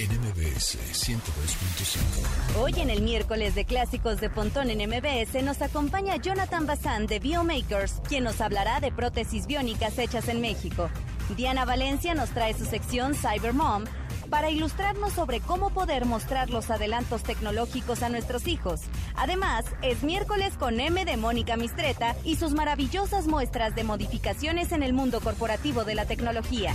en MBS 102.5. Hoy en el miércoles de clásicos de Pontón en MBS nos acompaña Jonathan Bazán de Biomakers, quien nos hablará de prótesis biónicas hechas en México. Diana Valencia nos trae su sección Cyber Mom para ilustrarnos sobre cómo poder mostrar los adelantos tecnológicos a nuestros hijos. Además, es miércoles con M de Mónica Mistreta y sus maravillosas muestras de modificaciones en el mundo corporativo de la tecnología.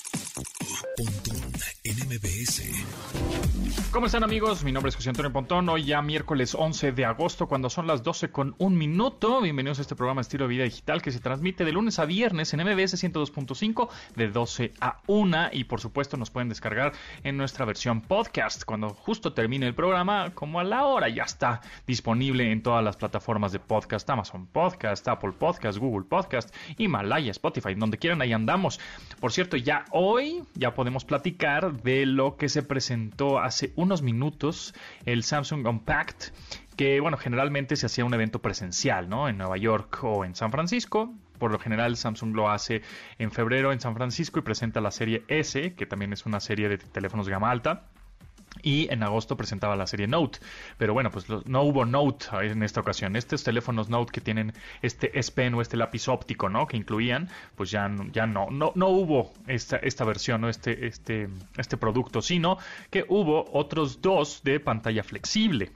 Pontón en MBS. ¿Cómo están amigos? Mi nombre es José Antonio Pontón. Hoy ya miércoles 11 de agosto, cuando son las 12 con un minuto. Bienvenidos a este programa Estilo de Vida Digital que se transmite de lunes a viernes en MBS 102.5 de 12 a 1. Y por supuesto nos pueden descargar en nuestra versión podcast. Cuando justo termine el programa, como a la hora, ya está disponible en todas las plataformas de podcast. Amazon Podcast, Apple Podcast, Google Podcast, Himalaya, Spotify, donde quieran, ahí andamos. Por cierto, ya hoy ya podemos platicar de lo que se presentó hace unos minutos, el Samsung Unpacked, que bueno, generalmente se hacía un evento presencial, ¿no? En Nueva York o en San Francisco. Por lo general Samsung lo hace en febrero en San Francisco y presenta la serie S, que también es una serie de teléfonos gama alta y en agosto presentaba la serie Note. Pero bueno, pues no hubo Note en esta ocasión. Estos teléfonos Note que tienen este S Pen o este lápiz óptico, ¿no? Que incluían, pues ya, ya no, no, no hubo esta, esta versión, ¿no? Este, este, este producto, sino que hubo otros dos de pantalla flexible.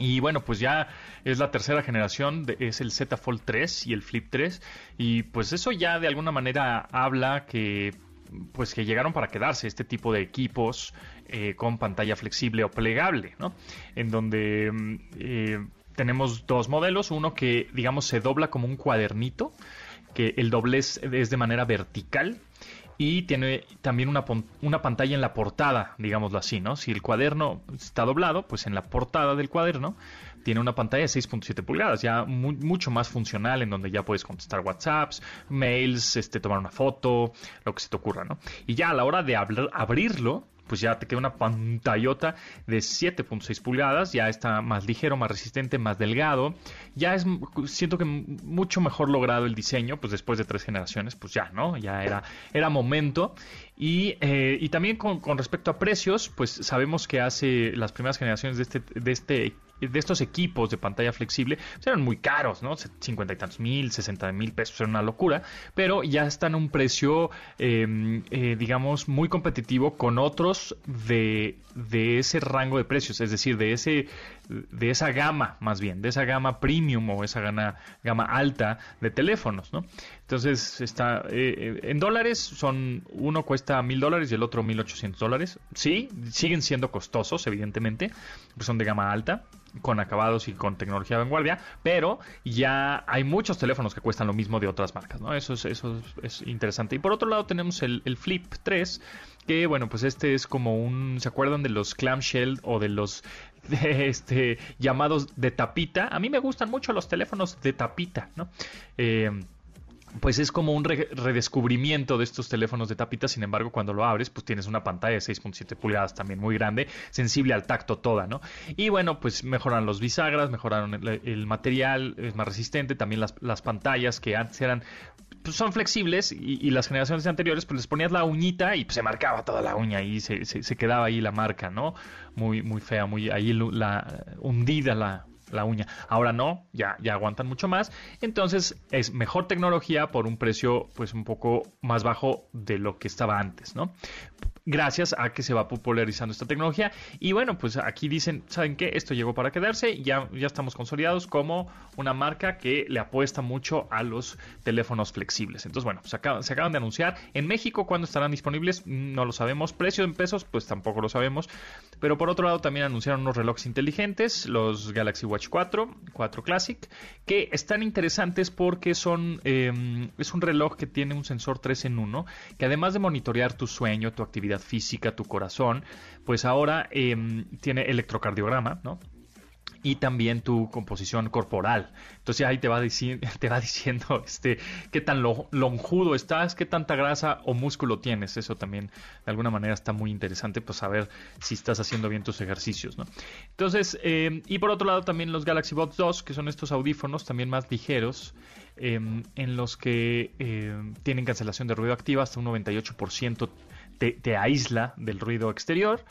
Y bueno, pues ya es la tercera generación, es el Z Fold 3 y el Flip 3. Y pues eso ya de alguna manera habla que pues que llegaron para quedarse este tipo de equipos eh, con pantalla flexible o plegable, ¿no? En donde mm, eh, tenemos dos modelos, uno que digamos se dobla como un cuadernito, que el doblez es de manera vertical y tiene también una, una, pantalla en la portada, digámoslo así, ¿no? Si el cuaderno está doblado, pues en la portada del cuaderno tiene una pantalla de 6.7 pulgadas, ya mucho más funcional, en donde ya puedes contestar WhatsApps, mails, este, tomar una foto, lo que se te ocurra, ¿no? Y ya a la hora de abrirlo, pues ya te queda una pantallota de 7.6 pulgadas, ya está más ligero, más resistente, más delgado, ya es, siento que mucho mejor logrado el diseño, pues después de tres generaciones, pues ya, ¿no? Ya era, era momento. Y, eh, y también con, con, respecto a precios, pues sabemos que hace las primeras generaciones de este, de este de estos equipos de pantalla flexible pues eran muy caros, ¿no? 50 y tantos mil, 60 mil pesos, era una locura, pero ya están a un precio, em, eh, digamos, muy competitivo con otros de, de ese rango de precios, es decir, de ese de esa gama, más bien, de esa gama premium o esa gama, gama alta de teléfonos, ¿no? Entonces, está, eh, eh, en dólares son, uno cuesta mil dólares y el otro mil ochocientos dólares. Sí, siguen siendo costosos, evidentemente, son de gama alta, con acabados y con tecnología de vanguardia, pero ya hay muchos teléfonos que cuestan lo mismo de otras marcas, ¿no? Eso es, eso es interesante. Y por otro lado tenemos el, el Flip 3, que bueno, pues este es como un, ¿se acuerdan de los clamshell o de los este llamados de tapita? A mí me gustan mucho los teléfonos de tapita, ¿no? Eh, pues es como un redescubrimiento de estos teléfonos de tapita, sin embargo, cuando lo abres, pues tienes una pantalla de 6.7 pulgadas también muy grande, sensible al tacto toda, ¿no? Y bueno, pues mejoran los bisagras, mejoraron el, material, es más resistente, también las, las pantallas que antes eran pues son flexibles y, las generaciones anteriores pues les ponías la uñita y pues, se marcaba toda la uña y se, se, quedaba ahí la marca, ¿no? Muy, muy fea, muy ahí la, hundida la, la uña. Ahora no, ya, ya aguantan mucho más. Entonces es mejor tecnología por un precio pues un poco más bajo de lo que estaba antes, ¿no? Gracias a que se va popularizando esta tecnología. Y bueno, pues aquí dicen, ¿saben qué? Esto llegó para quedarse, ya, ya estamos consolidados como una marca que le apuesta mucho a los teléfonos flexibles. Entonces, bueno, acaban, se acaban de anunciar. En México, ¿cuándo estarán disponibles? No lo sabemos. Precio en pesos, pues tampoco lo sabemos. Pero por otro lado, también anunciaron unos relojes inteligentes, los Galaxy Watch 4, 4 Classic, que están interesantes porque son, em, es un reloj que tiene un sensor 3 en 1, que además de monitorear tu sueño, tu actividad física, tu corazón, pues ahora em, tiene electrocardiograma, ¿no? Y también tu composición corporal. Entonces ahí te va, te va diciendo este, qué tan lonjudo estás, qué tanta grasa o músculo tienes. Eso también de alguna manera está muy interesante, pues saber si estás haciendo bien tus ejercicios. ¿no? Entonces, eh, y por otro lado también los Galaxy Buds 2, que son estos audífonos también más ligeros, em, en los que em, tienen cancelación de ruido activa hasta un 98% te aísla del ruido exterior.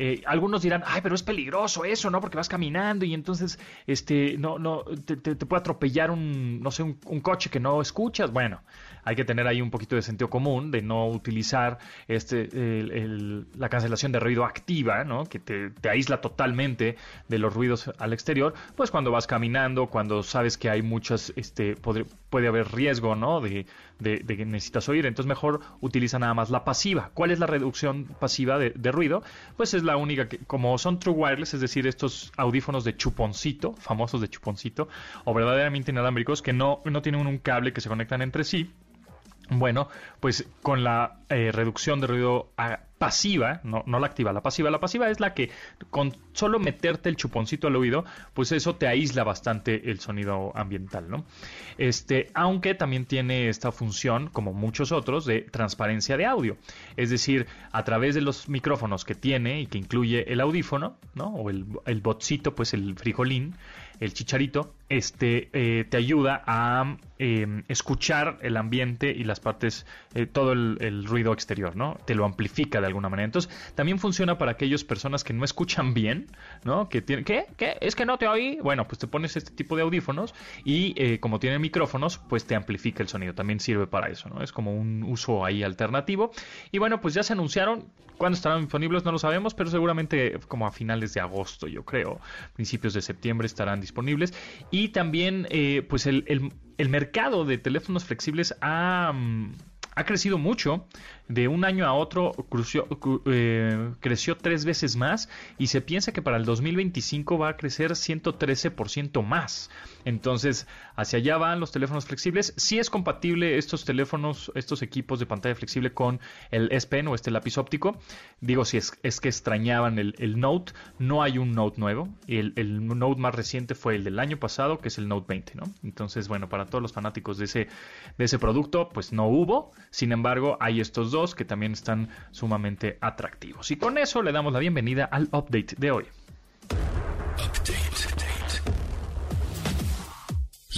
Eh, algunos dirán, ay, pero es peligroso eso, ¿no? Porque vas caminando y entonces, este, no, no, te, puede atropellar un, no sé, un, coche que no escuchas. Bueno, hay que tener ahí un poquito de sentido común, de no utilizar este, la cancelación de ruido activa, ¿no? Que te, aísla totalmente de los ruidos al exterior, pues cuando vas caminando, cuando sabes que hay muchas, este, puede haber riesgo, ¿no? De, de, que necesitas oír. Entonces mejor utiliza nada más la pasiva. ¿Cuál es la reducción pasiva de, ruido? Pues es la única que, como son true wireless, es decir, estos audífonos de chuponcito, famosos de chuponcito, o verdaderamente inalámbricos, que no, no tienen un cable que se conectan entre sí, bueno, pues con la eh, reducción de ruido pasiva, no, no, la activa, la pasiva, la pasiva es la que con solo meterte el chuponcito al oído, pues eso te aísla bastante el sonido ambiental, ¿no? Este, aunque también tiene esta función, como muchos otros, de transparencia de audio. Es decir, a través de los micrófonos que tiene y que incluye el audífono, ¿no? O el, el botcito, pues el frijolín, el chicharito, este eh, te ayuda a em, escuchar el ambiente y las partes, eh, todo el, ruido exterior, ¿no? Te lo amplifica de alguna manera. Entonces, también funciona para aquellas personas que no escuchan bien, ¿no? Que tienen, ¿qué? ¿Qué? ¿Es que no te oí? Bueno, pues te pones este tipo de audífonos y eh, como tiene micrófonos, pues te amplifica el sonido. También sirve para eso, ¿no? Es como un uso ahí alternativo. Y bueno, pues ya se anunciaron. ¿Cuándo estarán disponibles? No lo sabemos, pero seguramente como a finales de agosto, yo creo. Principios de septiembre estarán disponibles. También, eh, pues el, el, mercado de teléfonos flexibles ha, mm, ha crecido mucho de un año a otro eh, creció tres veces más y se piensa que para el 2025 va a crecer 113% más. Entonces, hacia allá van los teléfonos flexibles. Si es compatible estos teléfonos, estos equipos de pantalla flexible con el S Pen o este lápiz óptico. Digo, si es, que extrañaban el, Note, no hay un Note nuevo. El, el Note más reciente fue el del año pasado, que es el Note 20, ¿no? Entonces, bueno, para todos los fanáticos de ese, de ese producto, pues no hubo. Sin embargo, hay estos dos que también están sumamente atractivos. Y con eso le damos la bienvenida al update de hoy.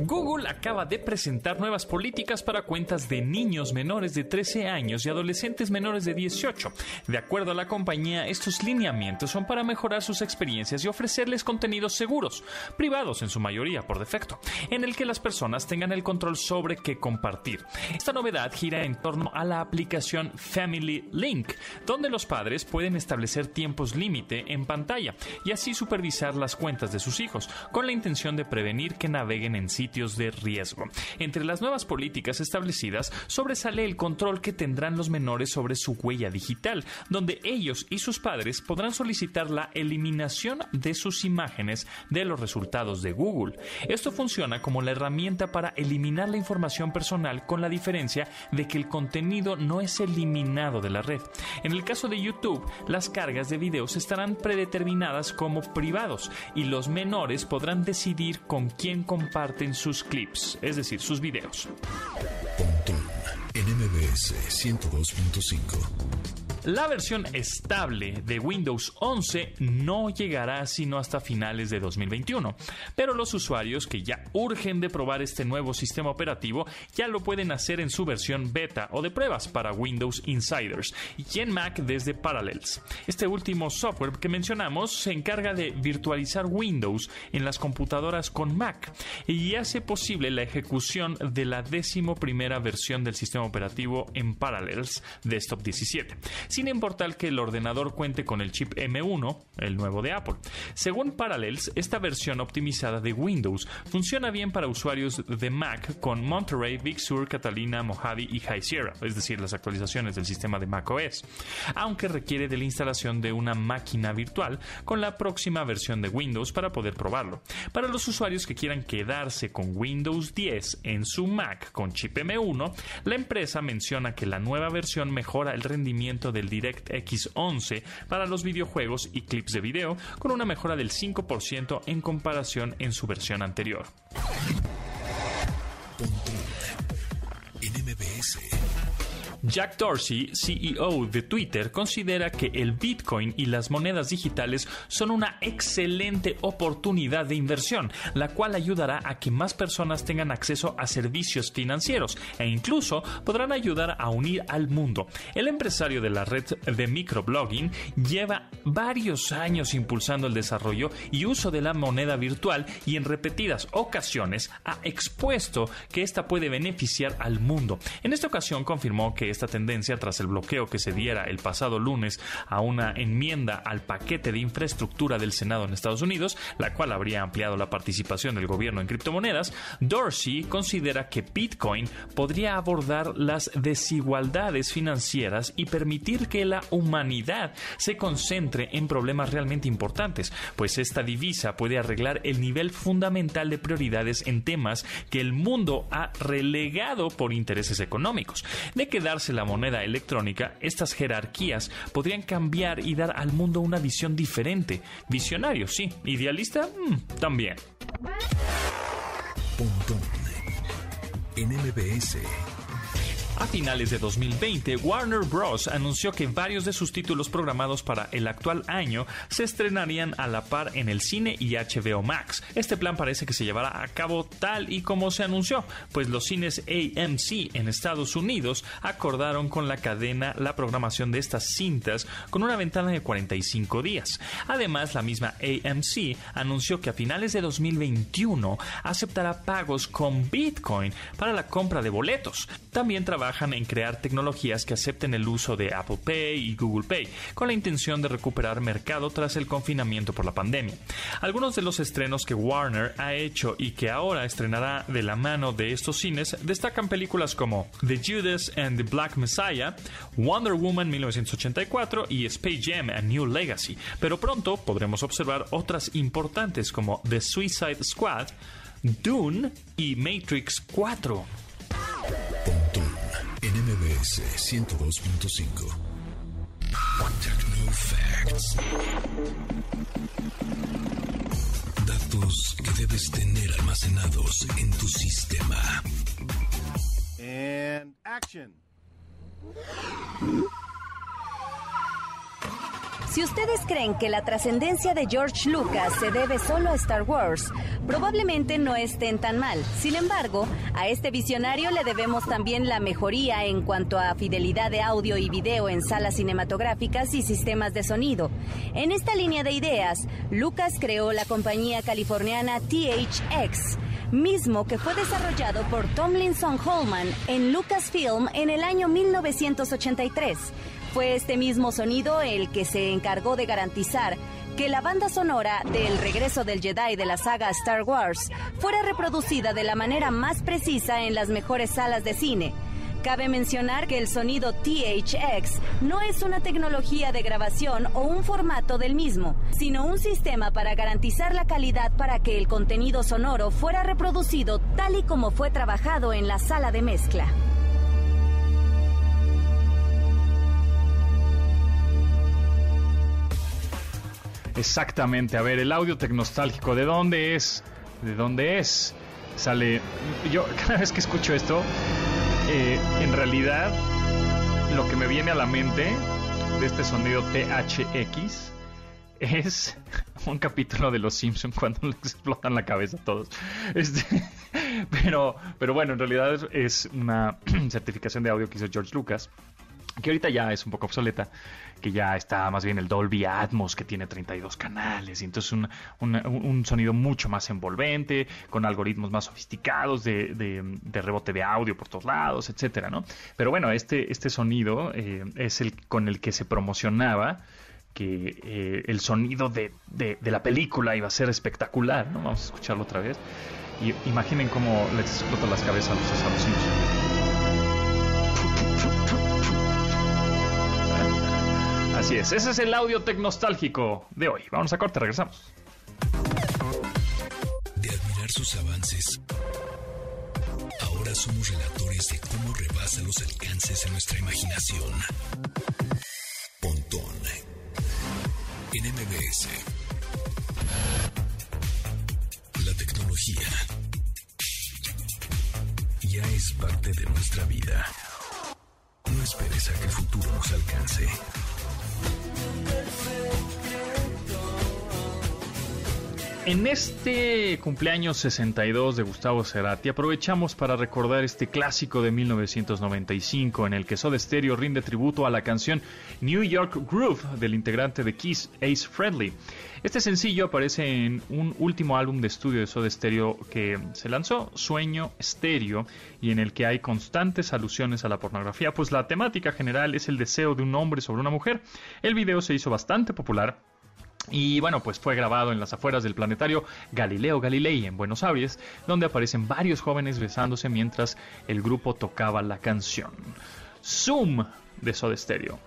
Google acaba de presentar nuevas políticas para cuentas de niños menores de 13 años y adolescentes menores de 18. De acuerdo a la compañía, estos lineamientos son para mejorar sus experiencias y ofrecerles contenidos seguros, privados en su mayoría por defecto, en el que las personas tengan el control sobre qué compartir. Esta novedad gira en torno a la aplicación Family Link, donde los padres pueden establecer tiempos límite en pantalla y así supervisar las cuentas de sus hijos, con la intención de prevenir que naveguen en sí de riesgo. Entre las nuevas políticas establecidas sobresale el control que tendrán los menores sobre su huella digital, donde ellos y sus padres podrán solicitar la eliminación de sus imágenes de los resultados de Google. Esto funciona como la herramienta para eliminar la información personal con la diferencia de que el contenido no es eliminado de la red. En el caso de YouTube, las cargas de videos estarán predeterminadas como privados y los menores podrán decidir con quién comparten sus clips, es decir, sus videos. Pontón en MBS 102.5. La versión estable de Windows 11 no llegará sino hasta finales de 2021, pero los usuarios que ya urgen de probar este nuevo sistema operativo ya lo pueden hacer en su versión beta o de pruebas para Windows Insiders y en Mac desde Parallels. Este último software que mencionamos se encarga de virtualizar Windows en las computadoras con Mac y hace posible la ejecución de la décimo primera versión del sistema operativo en Parallels Desktop 17. Sin importar que el ordenador cuente con el chip M1, el nuevo de Apple. Según Parallels, esta versión optimizada de Windows funciona bien para usuarios de Mac con Monterey, Big Sur, Catalina, Mojave y High Sierra, es decir, las actualizaciones del sistema de macOS, aunque requiere de la instalación de una máquina virtual con la próxima versión de Windows para poder probarlo. Para los usuarios que quieran quedarse con Windows 10 en su Mac con chip M1, la empresa menciona que la nueva versión mejora el rendimiento del DirectX 11 para los videojuegos y clips de video con una mejora del 5% en comparación en su versión anterior. Jack Dorsey, CEO de Twitter, considera que el Bitcoin y las monedas digitales son una excelente oportunidad de inversión, la cual ayudará a que más personas tengan acceso a servicios financieros e incluso podrán ayudar a unir al mundo. El empresario de la red de microblogging lleva varios años impulsando el desarrollo y uso de la moneda virtual y en repetidas ocasiones ha expuesto que esta puede beneficiar al mundo. En esta ocasión confirmó que esta tendencia tras el bloqueo que se diera el pasado lunes a una enmienda al paquete de infraestructura del Senado en Estados Unidos, la cual habría ampliado la participación del gobierno en criptomonedas, Dorsey considera que Bitcoin podría abordar las desigualdades financieras y permitir que la humanidad se concentre en problemas realmente importantes, pues esta divisa puede arreglar el nivel fundamental de prioridades en temas que el mundo ha relegado por intereses económicos. De quedarse la moneda electrónica, estas jerarquías podrían cambiar y dar al mundo una visión diferente. Visionario, sí. Idealista, mm, también. A finales de 2020, Warner Bros. anunció que varios de sus títulos programados para el actual año se estrenarían a la par en el cine y HBO Max. Este plan parece que se llevará a cabo tal y como se anunció, pues los cines AMC en Estados Unidos acordaron con la cadena la programación de estas cintas con una ventana de 45 días. Además, la misma AMC anunció que a finales de 2021 aceptará pagos con Bitcoin para la compra de boletos. También trabaja trabajan en crear tecnologías que acepten el uso de Apple Pay y Google Pay, con la intención de recuperar mercado tras el confinamiento por la pandemia. Algunos de los estrenos que Warner ha hecho y que ahora estrenará de la mano de estos cines destacan películas como The Judas and the Black Messiah, Wonder Woman 1984 y Space Jam A New Legacy, pero pronto podremos observar otras importantes como The Suicide Squad, Dune y Matrix 4. NMBS 102.5. Techno Facts. Datos que debes tener almacenados en tu sistema. And action. Si ustedes creen que la trascendencia de George Lucas se debe solo a Star Wars, probablemente no estén tan mal. Sin embargo, a este visionario le debemos también la mejoría en cuanto a fidelidad de audio y video en salas cinematográficas y sistemas de sonido. En esta línea de ideas, Lucas creó la compañía californiana THX mismo que fue desarrollado por Tomlinson Holman en Lucasfilm en el año 1983. Fue este mismo sonido el que se encargó de garantizar que la banda sonora del regreso del Jedi de la saga Star Wars fuera reproducida de la manera más precisa en las mejores salas de cine. Cabe mencionar que el sonido THX no es una tecnología de grabación o un formato del mismo, sino un sistema para garantizar la calidad para que el contenido sonoro fuera reproducido tal y como fue trabajado en la sala de mezcla. Exactamente. A ver, el audio tecnostálgico, ¿de dónde es? ¿De dónde es? Sale. Yo, cada vez que escucho esto, eh, en realidad, lo que me viene a la mente de este sonido THX es un capítulo de Los Simpsons cuando explotan la cabeza a todos. Este, pero, pero bueno, en realidad es una certificación de audio que hizo George Lucas que ahorita ya es un poco obsoleta, que ya está más bien el Dolby Atmos, que tiene 32 canales, y entonces un, un, sonido mucho más envolvente, con algoritmos más sofisticados de, de, rebote de audio por todos lados, etcétera, ¿no? Pero bueno, este, este sonido eh, es el con el que se promocionaba que eh, el sonido de, de, la película iba a ser espectacular, ¿no? Vamos a escucharlo otra vez. Y imaginen cómo les explota las cabezas a los asesinos. Así es, ese es el audio tecnostálgico de hoy. Vamos a corte, regresamos. De admirar sus avances, ahora somos relatores de cómo rebasa los alcances en nuestra imaginación. Pontón en MBS. La tecnología ya es parte de nuestra vida. No esperes a que el futuro nos alcance. En este cumpleaños 62 de Gustavo Cerati aprovechamos para recordar este clásico de 1995 en el que Soda Stereo rinde tributo a la canción New York Groove del integrante de Kiss Ace Friendly. Este sencillo aparece en un último álbum de estudio de Soda Stereo que se lanzó, Sueño Stereo, y en el que hay constantes alusiones a la pornografía, pues la temática general es el deseo de un hombre sobre una mujer. El video se hizo bastante popular y bueno, pues fue grabado en las afueras del planetario Galileo Galilei en Buenos Aires, donde aparecen varios jóvenes besándose mientras el grupo tocaba la canción. Zoom de Soda Stereo.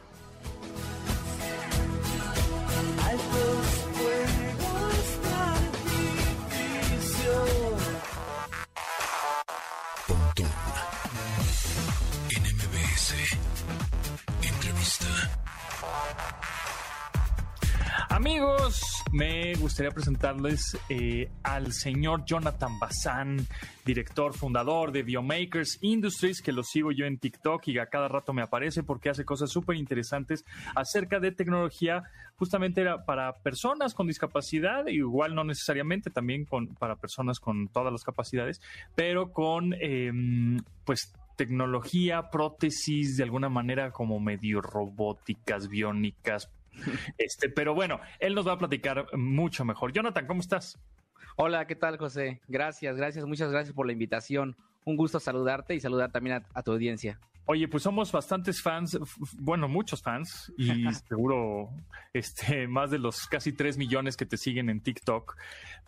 Me gustaría presentarles eh, al señor Jonathan Bazán, director fundador de Biomakers Industries, que lo sigo yo en TikTok y a cada rato me aparece porque hace cosas súper interesantes acerca de tecnología justamente para personas con discapacidad, igual no necesariamente también con, para personas con todas las capacidades, pero con em, pues tecnología, prótesis de alguna manera como medio robóticas, biónicas, este, pero bueno, él nos va a platicar mucho mejor. Jonathan, ¿cómo estás? Hola, ¿qué tal, José? Gracias, gracias, muchas gracias por la invitación. Un gusto saludarte y saludar también a, tu audiencia. Oye, pues somos bastantes fans, bueno, muchos fans, y seguro este, más de los casi 3 millones que te siguen en TikTok,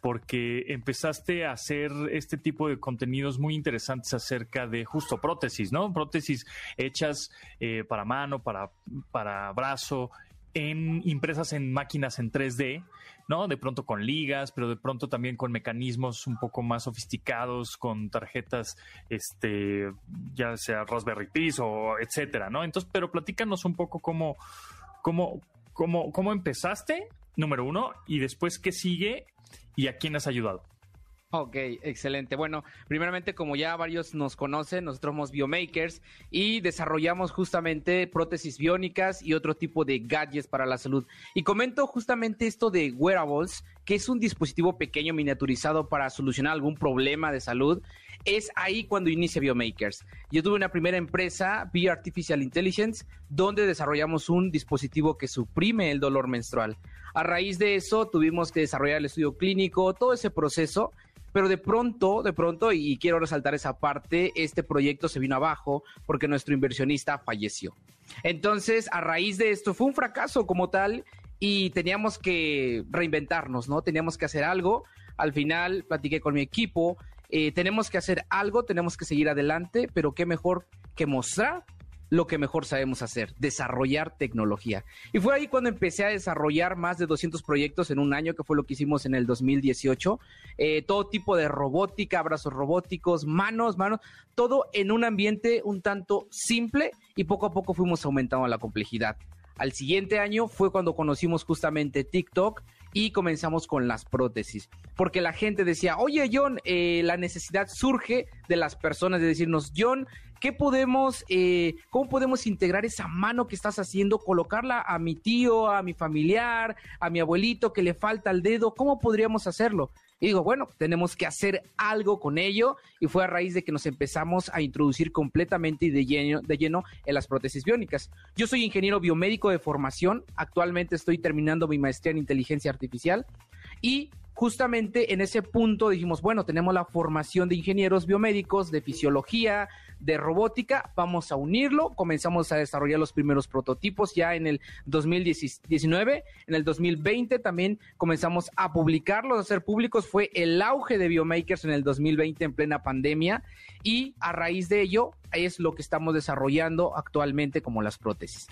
porque empezaste a hacer este tipo de contenidos muy interesantes acerca de justo prótesis, ¿no? Prótesis hechas eh, para mano, para, para brazo, en impresas en máquinas en 3D, ¿no? De pronto con ligas, pero de pronto también con mecanismos un poco más sofisticados, con tarjetas, este, ya sea Raspberry Pi o etcétera, ¿no? Entonces, pero platícanos un poco cómo, cómo, cómo, cómo empezaste, número uno, y después qué sigue y a quién has ayudado. Ok, excelente. Bueno, primeramente, como ya varios nos conocen, nosotros somos biomakers y desarrollamos justamente prótesis biónicas y otro tipo de gadgets para la salud. Y comento justamente esto de wearables, que es un dispositivo pequeño miniaturizado para solucionar algún problema de salud. Es ahí cuando inicia Biomakers. Yo tuve una primera empresa, Be Artificial Intelligence, donde desarrollamos un dispositivo que suprime el dolor menstrual. A raíz de eso, tuvimos que desarrollar el estudio clínico, todo ese proceso pero de pronto, de pronto, y quiero resaltar esa parte, este proyecto se vino abajo porque nuestro inversionista falleció. Entonces, a raíz de esto, fue un fracaso como tal y teníamos que reinventarnos, ¿no? Teníamos que hacer algo. Al final, platiqué con mi equipo, eh, tenemos que hacer algo, tenemos que seguir adelante, pero qué mejor que mostrar lo que mejor sabemos hacer, desarrollar tecnología. Y fue ahí cuando empecé a desarrollar más de 200 proyectos en un año, que fue lo que hicimos en el 2018. Eh, todo tipo de robótica, brazos robóticos, manos, manos, todo en un ambiente un tanto simple y poco a poco fuimos aumentando la complejidad. Al siguiente año fue cuando conocimos justamente TikTok y comenzamos con las prótesis. Porque la gente decía, oye John, eh, la necesidad surge de las personas de decirnos, John, ¿qué podemos, eh, cómo podemos integrar esa mano que estás haciendo, colocarla a mi tío, a mi familiar, a mi abuelito que le falta el dedo? ¿Cómo podríamos hacerlo? Y digo, bueno, tenemos que hacer algo con ello y fue a raíz de que nos empezamos a introducir completamente y de lleno, de lleno en las prótesis biónicas. Yo soy ingeniero biomédico de formación, actualmente estoy terminando mi maestría en inteligencia artificial y justamente en ese punto dijimos, bueno, tenemos la formación de ingenieros biomédicos, de fisiología, de robótica, vamos a unirlo, comenzamos a desarrollar los primeros prototipos ya en el 2019, en el 2020 también comenzamos a publicarlos, a hacer públicos, fue el auge de biomakers en el 2020 en plena pandemia. Y a raíz de ello es lo que estamos desarrollando actualmente como las prótesis.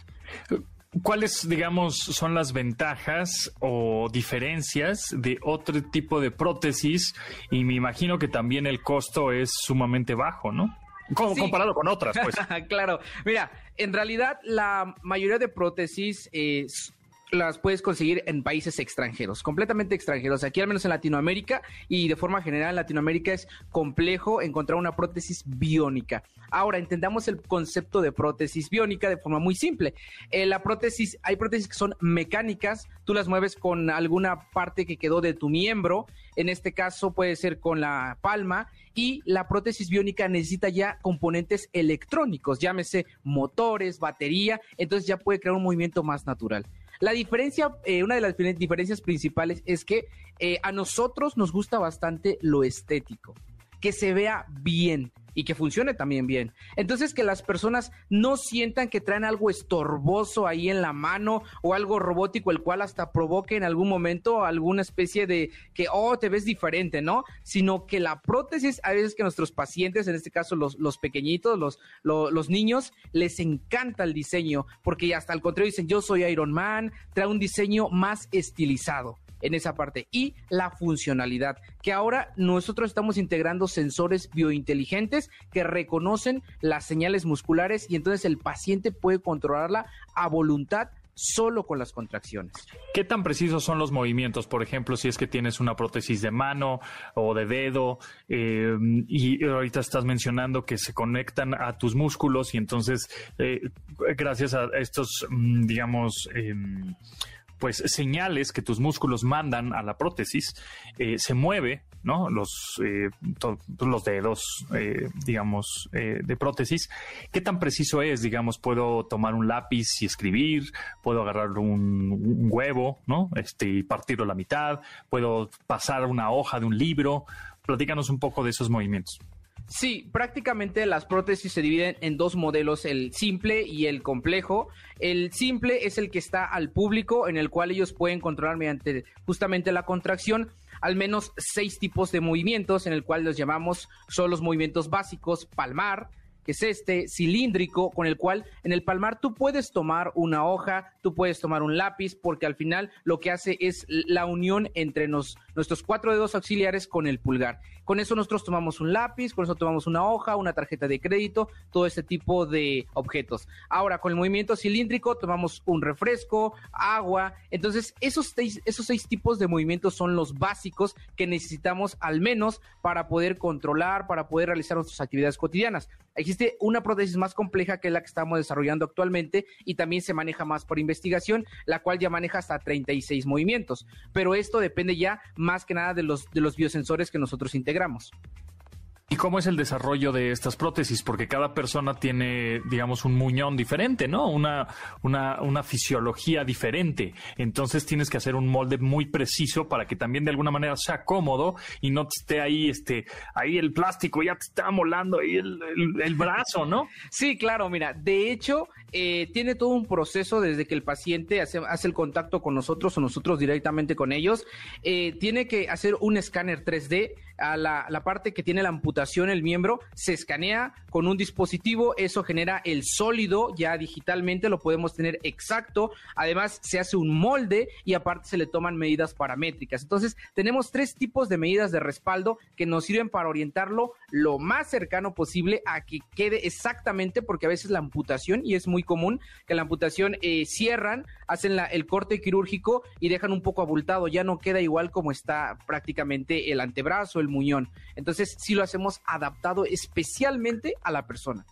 ¿Cuáles, digamos, son las ventajas o diferencias de otro tipo de prótesis? Y me imagino que también el costo es sumamente bajo, ¿no? Comparado con otras, pues. claro. Mira, en realidad la mayoría de prótesis eh, las puedes conseguir en países extranjeros, completamente extranjeros. Aquí al menos en Latinoamérica y de forma general en Latinoamérica es complejo encontrar una prótesis biónica. Ahora, entendamos el concepto de prótesis biónica de forma muy simple. Eh, la prótesis, hay prótesis que son mecánicas, tú las mueves con alguna parte que quedó de tu miembro, en este caso puede ser con la palma, y la prótesis biónica necesita ya componentes electrónicos, llámese motores, batería, entonces ya puede crear un movimiento más natural. La diferencia, eh, una de las diferencias principales es que eh, a nosotros nos gusta bastante lo estético, que se vea bien y que funcione también bien. Entonces, que las personas no sientan que traen algo estorboso ahí en la mano o algo robótico, el cual hasta provoque en algún momento alguna especie de que, oh, te ves diferente, ¿no? Sino que la prótesis, a veces que nuestros pacientes, en este caso los, los pequeñitos, los, los, los niños, les encanta el diseño, porque hasta al contrario dicen, yo soy Iron Man, trae un diseño más estilizado en esa parte. Y la funcionalidad, que ahora nosotros estamos integrando sensores biointeligentes que reconocen las señales musculares y entonces el paciente puede controlarla a voluntad solo con las contracciones. ¿Qué tan precisos son los movimientos? Por ejemplo, si es que tienes una prótesis de mano o de dedo eh, y ahorita estás mencionando que se conectan a tus músculos y entonces eh, gracias a estos, mm, digamos, em, pues señales que tus músculos mandan a la prótesis, eh, se mueve, ¿no? Los, eh, los dedos, eh, digamos, de prótesis. ¿Qué tan preciso es? Digamos, puedo tomar un lápiz y escribir, puedo agarrar un, huevo, ¿no? Este, y partirlo a la mitad, puedo pasar una hoja de un libro. Platícanos un poco de esos movimientos. Sí, prácticamente las prótesis se dividen en dos modelos, el simple y el complejo. El simple es el que está al público, en el cual ellos pueden controlar mediante justamente la contracción al menos seis tipos de movimientos, en el cual los llamamos, son los movimientos básicos, palmar, que es este cilíndrico con el cual en el palmar tú puedes tomar una hoja, tú puedes tomar un lápiz, porque al final lo que hace es la unión entre nuestros cuatro dedos auxiliares con el pulgar. Con eso nosotros tomamos un lápiz, con eso tomamos una hoja, una tarjeta de crédito, todo este tipo de objetos. Ahora, con el movimiento cilíndrico tomamos un refresco, agua. Entonces, esos seis, esos seis tipos de movimientos son los básicos que necesitamos al menos para poder controlar, para poder realizar nuestras actividades cotidianas. Existe una prótesis más compleja que la que estamos desarrollando actualmente y también se maneja más por investigación, la cual ya maneja hasta 36 movimientos. Pero esto depende ya más que nada de los, biosensores que nosotros integramos gramos. ¿Y cómo es el desarrollo de estas prótesis? Porque cada persona tiene, digamos, un muñón diferente, ¿no? Una, una, una fisiología diferente. Entonces tienes que hacer un molde muy preciso para que también de alguna manera sea cómodo y no esté ahí, este, ahí el plástico ya te está molando ahí el, el, brazo, ¿no? Sí, claro, mira, de hecho, eh, tiene todo un proceso desde que el paciente hace, hace, el contacto con nosotros o nosotros directamente con ellos. Eh, tiene que hacer un escáner 3D a la, la parte que tiene la amputación el miembro, se escanea con un dispositivo, eso genera el sólido ya digitalmente, lo podemos tener exacto, además se hace un molde y aparte se le toman medidas paramétricas. Entonces tenemos tres tipos de medidas de respaldo que nos sirven para orientarlo lo más cercano posible a que quede exactamente, porque a veces la amputación, y es muy común que la amputación eh, cierran, hacen la, el corte quirúrgico y dejan un poco abultado, ya no queda igual como está prácticamente el antebrazo, muñón. Entonces, si lo hacemos adaptado especialmente a la persona.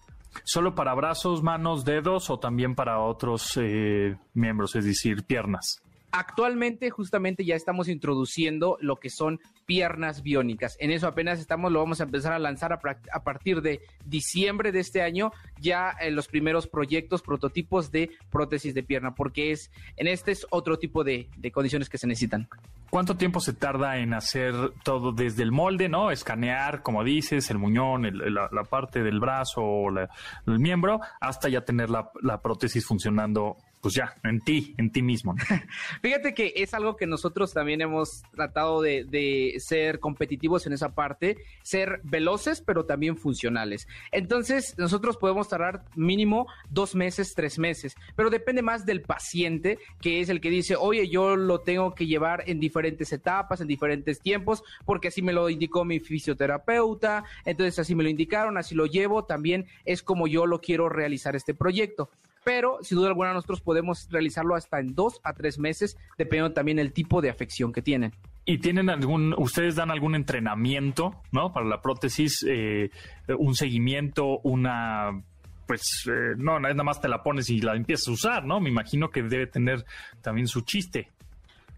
¿Solo para brazos, manos, dedos o también para otros eh, miembros, es decir, piernas? Actualmente justamente ya estamos introduciendo lo que son piernas biónicas. En eso apenas estamos, lo vamos a empezar a lanzar a, partir de diciembre de este año, ya en los primeros proyectos, prototipos de prótesis de pierna, porque es en este es otro tipo de, condiciones que se necesitan. ¿Cuánto tiempo se tarda en hacer todo desde el molde, no? Escanear, como dices, el muñón, la, parte del brazo o el miembro, hasta ya tener la prótesis funcionando pues ya, en ti, en ti mismo. Fíjate que es algo que nosotros también hemos tratado de, ser competitivos en esa parte, ser veloces, pero también funcionales. Entonces, nosotros podemos tardar mínimo dos meses, tres meses, pero depende más del paciente, que es el que dice, oye, yo lo tengo que llevar en diferentes etapas, en diferentes tiempos, porque así me lo indicó mi fisioterapeuta, entonces así me lo indicaron, así lo llevo, también es como yo lo quiero realizar este proyecto pero sin duda alguna nosotros podemos realizarlo hasta en dos a tres meses, dependiendo también el tipo de afección que tienen. ¿Y tienen algún, ustedes dan algún entrenamiento, ¿no? Para la prótesis, eh, un seguimiento, una, pues, eh, no, nada más te la pones y la empiezas a usar, ¿no? Me imagino que debe tener también su chiste.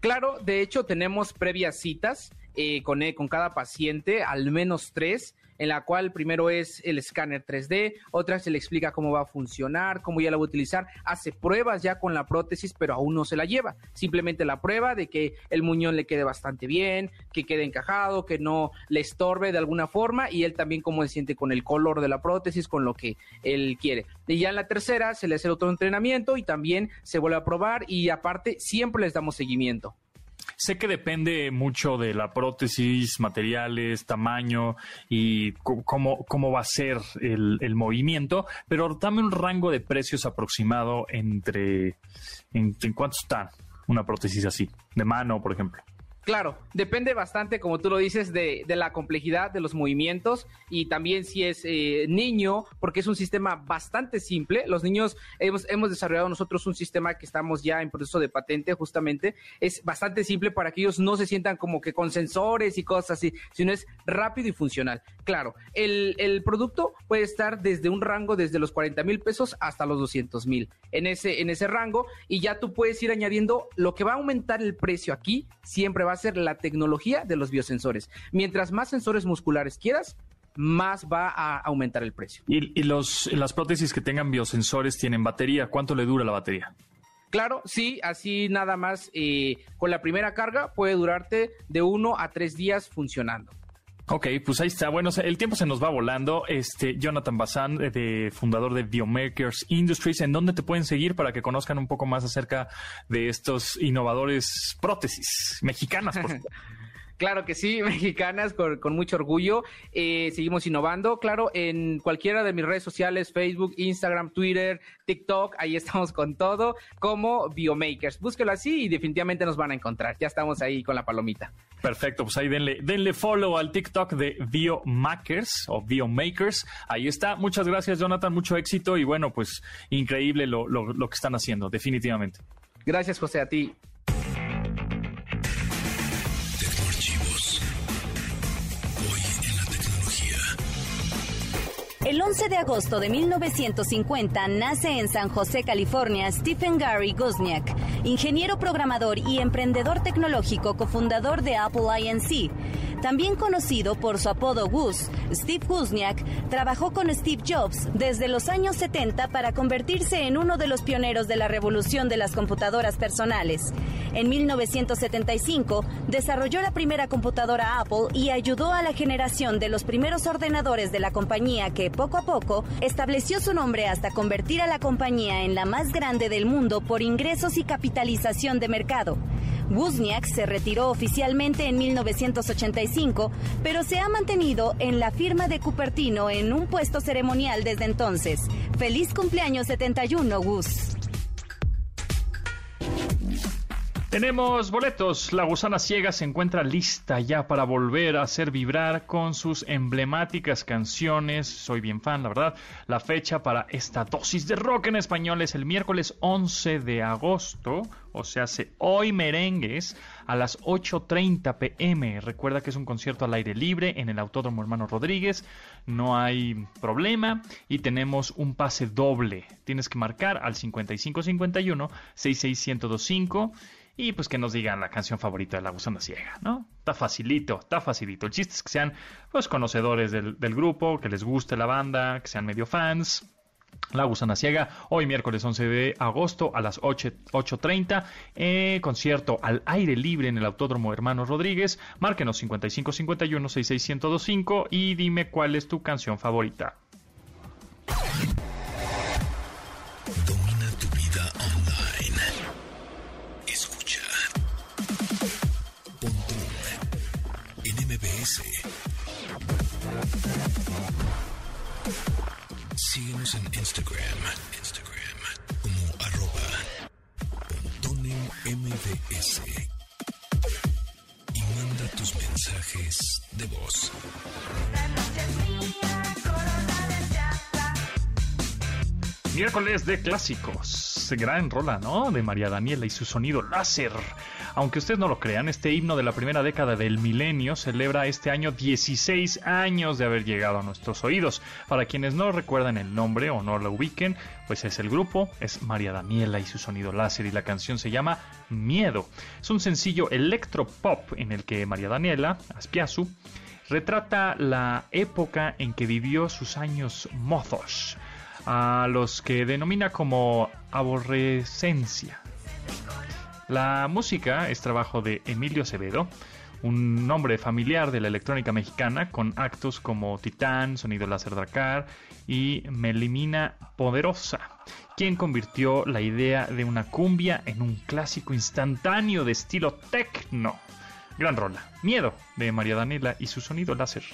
Claro, de hecho tenemos previas citas eh, con, con cada paciente, al menos tres, en la cual primero es el escáner 3D, otra se le explica cómo va a funcionar, cómo ya la va a utilizar, hace pruebas ya con la prótesis, pero aún no se la lleva. Simplemente la prueba de que el muñón le quede bastante bien, que quede encajado, que no le estorbe de alguna forma y él también cómo se siente con el color de la prótesis, con lo que él quiere. Y ya en la tercera se le hace otro entrenamiento y también se vuelve a probar y aparte siempre les damos seguimiento. Sé que depende mucho de la prótesis, materiales, tamaño y cómo, cómo va a ser el, el movimiento, pero dame un rango de precios aproximado entre en, en cuánto está una prótesis así, de mano, por ejemplo. Claro, depende bastante, como tú lo dices, de, la complejidad de los movimientos y también si es eh, niño, porque es un sistema bastante simple. Los niños hemos, hemos desarrollado nosotros un sistema que estamos ya en proceso de patente, justamente. Es bastante simple para que ellos no se sientan como que con sensores y cosas así, sino es rápido y funcional. Claro, el, el producto puede estar desde un rango desde los 40 mil pesos hasta los 200 mil en ese, en ese rango y ya tú puedes ir añadiendo lo que va a aumentar el precio aquí, siempre va a ser la tecnología de los biosensores. Mientras más sensores musculares quieras, más va a aumentar el precio. ¿Y, los, las prótesis que tengan biosensores tienen batería? ¿Cuánto le dura la batería? Claro, sí, así nada más eh, con la primera carga puede durarte de uno a tres días funcionando. Ok, pues ahí está. Bueno, el tiempo se nos va volando. Este, Jonathan Bazán, eh, de, fundador de Biomakers Industries, ¿en dónde te pueden seguir para que conozcan un poco más acerca de estos innovadores prótesis mexicanas? Por? Claro que sí, mexicanas, con, mucho orgullo. Eh, seguimos innovando, claro, en cualquiera de mis redes sociales, Facebook, Instagram, Twitter, TikTok, ahí estamos con todo, como Biomakers. Búsquelo así y definitivamente nos van a encontrar. Ya estamos ahí con la palomita. Perfecto, pues ahí denle, denle follow al TikTok de Biomakers o Biomakers. Ahí está. Muchas gracias, Jonathan. Mucho éxito y bueno, pues increíble lo, lo que están haciendo, definitivamente. Gracias, José, a ti. El 11 de agosto de 1950 nace en San José, California, Stephen Gary Guzniak, ingeniero programador y emprendedor tecnológico cofundador de Apple Inc. También conocido por su apodo Gus, Steve Wozniak trabajó con Steve Jobs desde los años 70 para convertirse en uno de los pioneros de la revolución de las computadoras personales. En 1975 desarrolló la primera computadora Apple y ayudó a la generación de los primeros ordenadores de la compañía que poco a poco estableció su nombre hasta convertir a la compañía en la más grande del mundo por ingresos y capitalización de mercado. Wozniak se retiró oficialmente en 1985, pero se ha mantenido en la firma de Cupertino en un puesto ceremonial desde entonces. Feliz cumpleaños 71, Gus. Tenemos boletos. La gusana ciega se encuentra lista ya para volver a hacer vibrar con sus emblemáticas canciones. Soy bien fan, la verdad. La fecha para esta dosis de rock en español es el miércoles 11 de agosto, o sea, hace hoy merengues a las 8.30 pm. Recuerda que es un concierto al aire libre en el Autódromo Hermano Rodríguez. No hay problema y tenemos un pase doble. Tienes que marcar al 5551 66125 y pues que nos digan la canción favorita de La Gusana Ciega, ¿no? Está facilito, está facilito. El chiste es que sean pues conocedores del, grupo, que les guste la banda, que sean medio fans, la Gusana Ciega, hoy miércoles 11 de agosto a las 8.30, eh, concierto al aire libre en el Autódromo Hermanos Rodríguez. Márquenos 5551-66125 y dime cuál es tu canción favorita. MBS. Síguenos en Instagram. Instagram como arroba MBS. Y manda tus mensajes de voz. Miércoles de clásicos. Gran rola, ¿no? De María Daniela y su sonido láser. Aunque ustedes no lo crean, este himno de la primera década del milenio celebra este año 16 años de haber llegado a nuestros oídos. Para quienes no recuerdan el nombre o no lo ubiquen, pues es el grupo, es María Daniela y su sonido láser y la canción se llama Miedo. Es un sencillo electropop en el que María Daniela, Aspiazu, retrata la época en que vivió sus años mozos a los que denomina como aborrecencia. La música es trabajo de Emilio Acevedo, un nombre familiar de la electrónica mexicana con actos como Titán, Sonido Láser Dracar y Melimina Poderosa, quien convirtió la idea de una cumbia en un clásico instantáneo de estilo techno. Gran rola, Miedo de María Daniela y su sonido láser.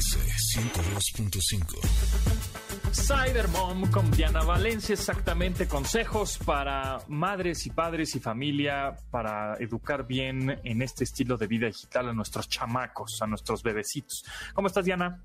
MBS 102.5. Cybermom con Diana Valencia, exactamente consejos para madres y padres y familia para educar bien en este estilo de vida digital a nuestros chamacos, a nuestros bebecitos. ¿Cómo estás, Diana?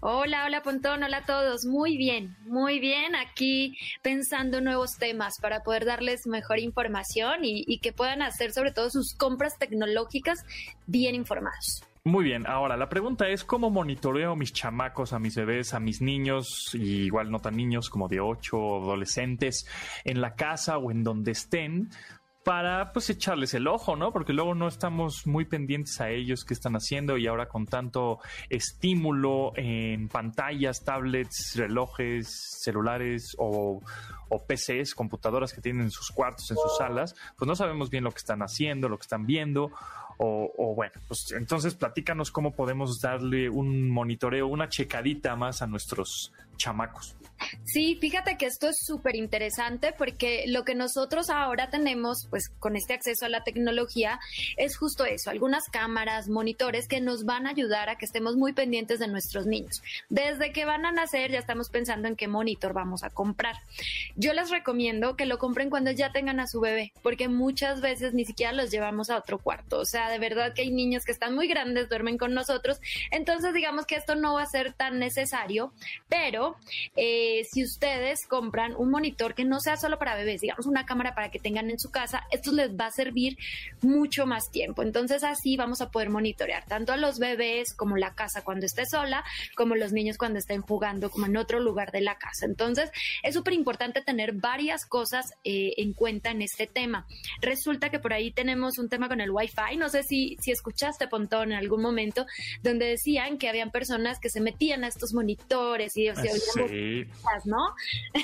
Hola, hola Pontón, hola a todos. Muy bien, muy bien. Aquí pensando nuevos temas para poder darles mejor información y, y que puedan hacer sobre todo sus compras tecnológicas bien informados. Muy bien, ahora la pregunta es cómo monitoreo mis chamacos, a mis bebés, a mis niños, y igual no tan niños como de 8 adolescentes, en la casa o en donde estén, para pues echarles el ojo, ¿no? Porque luego no estamos muy pendientes a ellos qué están haciendo y ahora con tanto estímulo en pantallas, tablets, relojes, celulares o, o PCs, computadoras que tienen en sus cuartos, en sus salas, pues no sabemos bien lo que están haciendo, lo que están viendo. O, o bueno, pues entonces platícanos cómo podemos darle un monitoreo, una checadita más a nuestros chamacos. Sí, fíjate que esto es súper interesante porque lo que nosotros ahora tenemos, pues con este acceso a la tecnología, es justo eso, algunas cámaras, monitores que nos van a ayudar a que estemos muy pendientes de nuestros niños. Desde que van a nacer ya estamos pensando en qué monitor vamos a comprar. Yo les recomiendo que lo compren cuando ya tengan a su bebé, porque muchas veces ni siquiera los llevamos a otro cuarto. O sea, de verdad que hay niños que están muy grandes, duermen con nosotros, entonces digamos que esto no va a ser tan necesario, pero... Eh, si ustedes compran un monitor que no sea solo para bebés, digamos una cámara para que tengan en su casa, esto les va a servir mucho más tiempo. Entonces así vamos a poder monitorear tanto a los bebés como la casa cuando esté sola, como los niños cuando estén jugando como en otro lugar de la casa. Entonces es súper importante tener varias cosas eh, en cuenta en este tema. Resulta que por ahí tenemos un tema con el Wi-Fi. No sé si, si escuchaste, Pontón, en algún momento, donde decían que habían personas que se metían a estos monitores y se ¿no?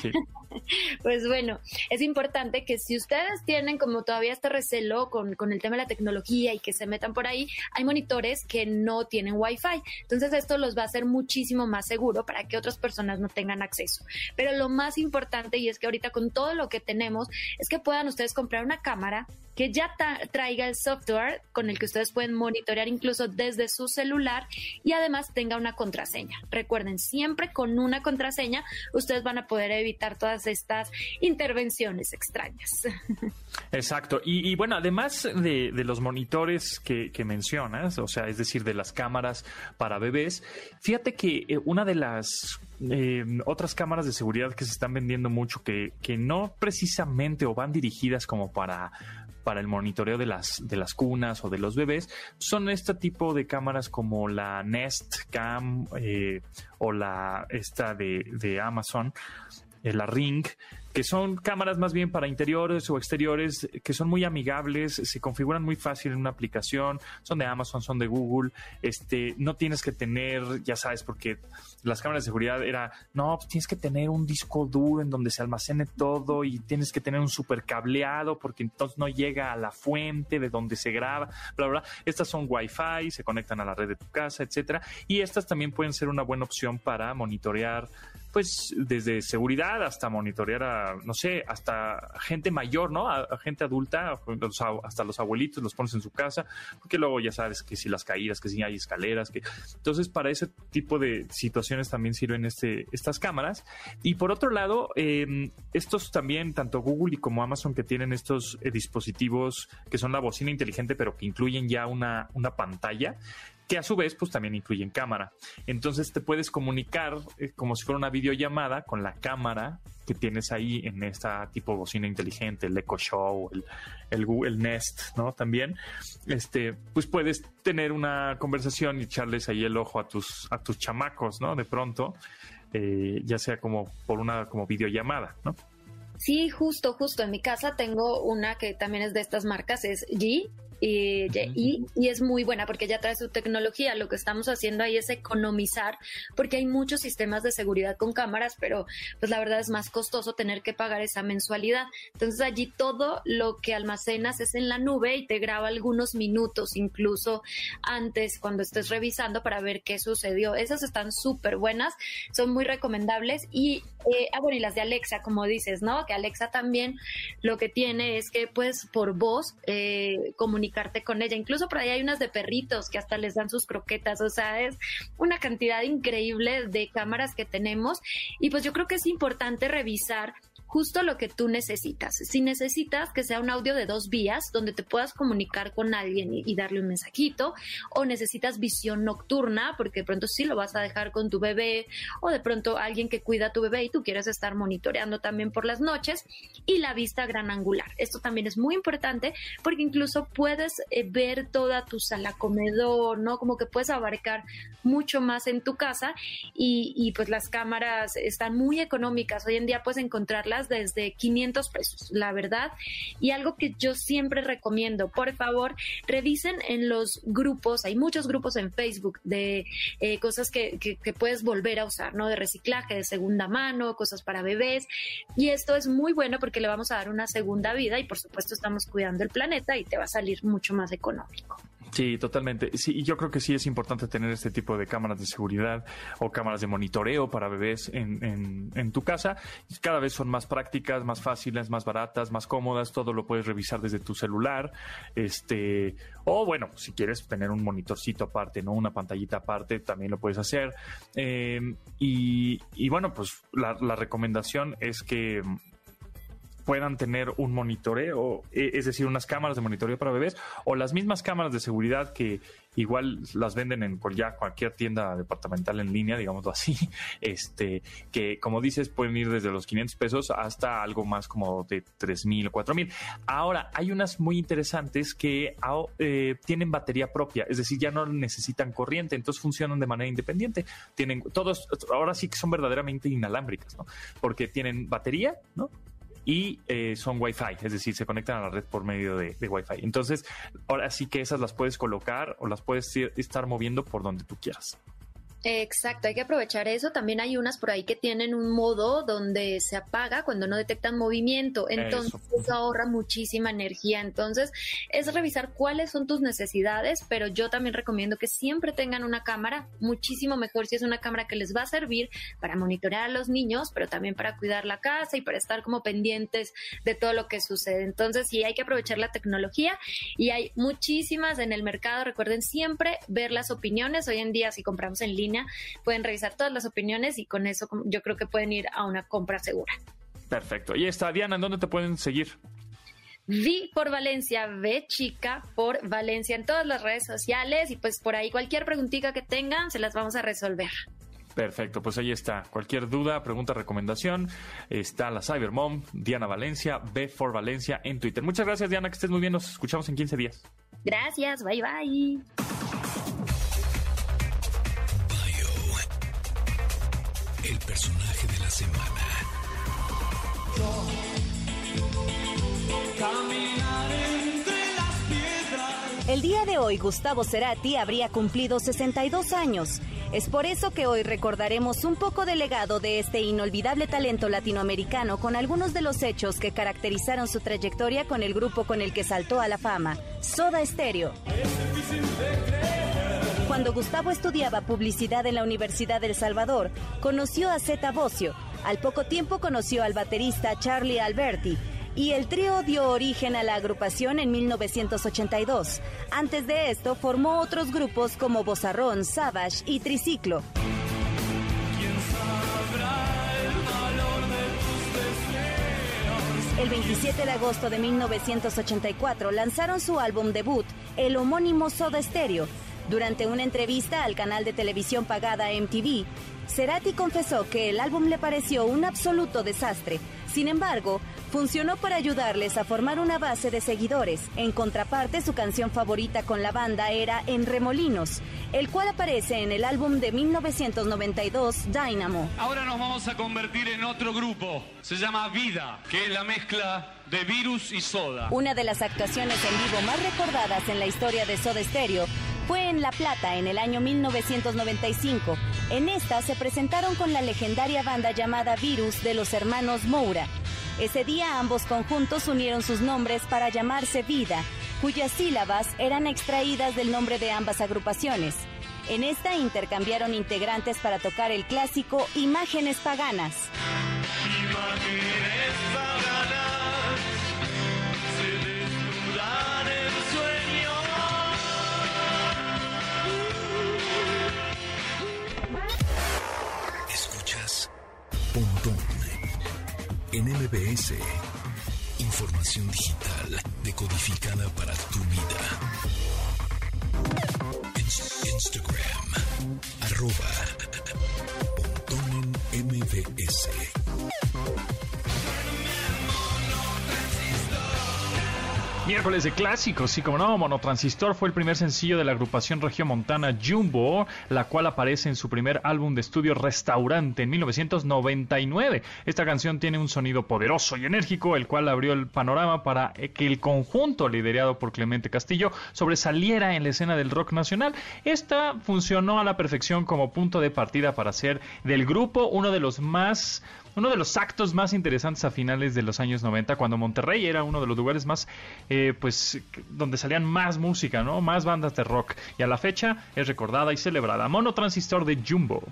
Sí. pues bueno, es importante que si ustedes tienen como todavía este recelo con, con, el tema de la tecnología y que se metan por ahí, hay monitores que no tienen Wi-Fi. Entonces esto los va a hacer muchísimo más seguro para que otras personas no tengan acceso. Pero lo más importante, y es que ahorita con todo lo que tenemos, es que puedan ustedes comprar una cámara que ya traiga el software con el que ustedes pueden monitorear incluso desde su celular y además tenga una contraseña. Recuerden, siempre con una contraseña ustedes van a poder evitar todas estas intervenciones extrañas. Exacto. Y, bueno, además de, los monitores que, mencionas, o sea, es decir, de las cámaras para bebés, fíjate que eh, una de las eh, otras cámaras de seguridad que se están vendiendo mucho, que, que no precisamente o van dirigidas como para para el monitoreo de las, de las cunas o de los bebés, son este tipo de cámaras como la Nest Cam eh, o la esta de, Amazon, eh, la Ring, que son cámaras más bien para interiores o exteriores, que son muy amigables, se configuran muy fácil en una aplicación, son de Amazon, son de Google, este, no tienes que tener, ya sabes, porque las cámaras de seguridad era, no, pues tienes que tener un disco duro en donde se almacene todo y tienes que tener un super cableado porque entonces no llega a la fuente de donde se graba, bla, bla. Estas son Wi-Fi, se conectan a la red de tu casa, etcétera, y estas también pueden ser una buena opción para monitorear pues desde seguridad hasta monitorear a, no sé, hasta gente mayor, ¿no? A, gente adulta, hasta los abuelitos los pones en su casa, porque luego ya sabes que si las caídas, que si hay escaleras, que entonces para ese tipo de situaciones también sirven este, estas cámaras. Y por otro lado, em, estos también, tanto Google y como Amazon que tienen estos eh, dispositivos que son la bocina inteligente, pero que incluyen ya una, una pantalla, que a su vez pues también incluyen cámara. Entonces te puedes comunicar eh, como si fuera una videollamada con la cámara que tienes ahí en esta tipo bocina inteligente, el Echo Show, el, el, Google Nest, ¿no? También, este, pues puedes tener una conversación y echarles ahí el ojo a tus, a tus chamacos, ¿no? De pronto, eh, ya sea como por una como videollamada, ¿no? Sí, justo, justo. En mi casa tengo una que también es de estas marcas, es G, y, y, es muy buena porque ya trae su tecnología. Lo que estamos haciendo ahí es economizar porque hay muchos sistemas de seguridad con cámaras, pero pues la verdad es más costoso tener que pagar esa mensualidad. Entonces allí todo lo que almacenas es en la nube y te graba algunos minutos, incluso antes cuando estés revisando para ver qué sucedió. Esas están súper buenas, son muy recomendables y, eh, ah, bueno, y las de Alexa, como dices, ¿no? Que Alexa también lo que tiene es que pues por voz eh, comunicar con ella. Incluso por ahí hay unas de perritos que hasta les dan sus croquetas. O sea, es una cantidad increíble de cámaras que tenemos. Y pues yo creo que es importante revisar justo lo que tú necesitas. Si necesitas que sea un audio de dos vías donde te puedas comunicar con alguien y, darle un mensajito, o necesitas visión nocturna, porque de pronto sí lo vas a dejar con tu bebé, o de pronto alguien que cuida a tu bebé y tú quieres estar monitoreando también por las noches, y la vista gran angular. Esto también es muy importante porque incluso puedes eh, ver toda tu sala comedor, ¿no? Como que puedes abarcar mucho más en tu casa y, y pues las cámaras están muy económicas. Hoy en día puedes encontrarlas desde 500 pesos, la verdad. Y algo que yo siempre recomiendo, por favor, revisen en los grupos, hay muchos grupos en Facebook de eh, cosas que, que, puedes volver a usar, ¿no? De reciclaje, de segunda mano, cosas para bebés. Y esto es muy bueno porque le vamos a dar una segunda vida y por supuesto estamos cuidando el planeta y te va a salir mucho más económico. Sí, totalmente. Sí, y yo creo que sí es importante tener este tipo de cámaras de seguridad o cámaras de monitoreo para bebés en, en, tu casa. Cada vez son más prácticas, más fáciles, más baratas, más cómodas. Todo lo puedes revisar desde tu celular. Este, o bueno, si quieres tener un monitorcito aparte, ¿no? Una pantallita aparte, también lo puedes hacer. Em, y, y, bueno, pues la recomendación es que puedan tener un monitoreo, e, es decir, unas cámaras de monitoreo para bebés o las mismas cámaras de seguridad que igual las venden en ya cualquier tienda departamental en línea, digámoslo así, este, que como dices pueden ir desde los 500 pesos hasta algo más como de 3 mil, 4 mil. Ahora, hay unas muy interesantes que eh, tienen batería propia, es decir, ya no necesitan corriente, entonces funcionan de manera independiente. Tienen todos, ahora sí que son verdaderamente inalámbricas, ¿no? Porque tienen batería, ¿no? Y eh, son Wi-Fi, es decir, se conectan a la red por medio de, de, Wi-Fi. Entonces, ahora sí que esas las puedes colocar o las puedes estar moviendo por donde tú quieras. Exacto, hay que aprovechar eso. También hay unas por ahí que tienen un modo donde se apaga cuando no detectan movimiento. Entonces eso. ahorra muchísima energía. Entonces es revisar cuáles son tus necesidades, pero yo también recomiendo que siempre tengan una cámara, muchísimo mejor si es una cámara que les va a servir para monitorear a los niños, pero también para cuidar la casa y para estar como pendientes de todo lo que sucede. Entonces sí, hay que aprovechar la tecnología y hay muchísimas en el mercado. Recuerden siempre ver las opiniones. Hoy en día si compramos en línea, pueden revisar todas las opiniones y con eso yo creo que pueden ir a una compra segura. Perfecto. Y está Diana, ¿en dónde te pueden seguir? Vi por Valencia, ve chica por Valencia en todas las redes sociales y pues por ahí cualquier preguntita que tengan se las vamos a resolver. Perfecto, pues ahí está. Cualquier duda, pregunta, recomendación, está la Cybermom, Diana Valencia, B4 Valencia en Twitter. Muchas gracias, Diana, que estés muy bien. Nos escuchamos en 15 días. Gracias, bye bye. El personaje de la semana. El día de hoy Gustavo Cerati habría cumplido 62 años. Es por eso que hoy recordaremos un poco del legado de este inolvidable talento latinoamericano con algunos de los hechos que caracterizaron su trayectoria con el grupo con el que saltó a la fama, Soda Stereo. Cuando Gustavo estudiaba publicidad en la Universidad del Salvador, conoció a Zeta Bocio. Al poco tiempo conoció al baterista Charlie Alberti, y el trío dio origen a la agrupación en 1982. Antes de esto formó otros grupos como Bozarrón, Savage y Triciclo. El 27 de agosto de 1984 lanzaron su álbum debut, el homónimo Soda Stereo. Durante una entrevista al canal de televisión pagada MTV, Cerati confesó que el álbum le pareció un absoluto desastre. Sin embargo, funcionó para ayudarles a formar una base de seguidores. En contraparte, su canción favorita con la banda era En Remolinos, el cual aparece en el álbum de 1992 Dynamo. Ahora nos vamos a convertir en otro grupo. Se llama Vida, que es la mezcla de virus y soda. Una de las actuaciones en vivo más recordadas en la historia de Soda Stereo fue en La Plata en el año 1995. En esta se presentaron con la legendaria banda llamada Virus de los hermanos Moura. Ese día ambos conjuntos unieron sus nombres para llamarse Vida, cuyas sílabas eran extraídas del nombre de ambas agrupaciones. En esta intercambiaron integrantes para tocar el clásico Imágenes Paganas. En MBS. Información digital decodificada para tu vida. Instagram, arroba MBS. Miércoles de clásicos, sí, como no, Monotransistor fue el primer sencillo de la agrupación regiomontana Jumbo, la cual aparece en su primer álbum de estudio Restaurante en 1999. Esta canción tiene un sonido poderoso y enérgico, el cual abrió el panorama para que el conjunto liderado por Clemente Castillo sobresaliera en la escena del rock nacional. Esta funcionó a la perfección como punto de partida para ser del grupo uno de los más uno de los actos más interesantes a finales de los años 90, cuando Monterrey era uno de los lugares más, eh, pues, donde salían más música, ¿no? Más bandas de rock. Y a la fecha es recordada y celebrada. Mono Transistor de Jumbo.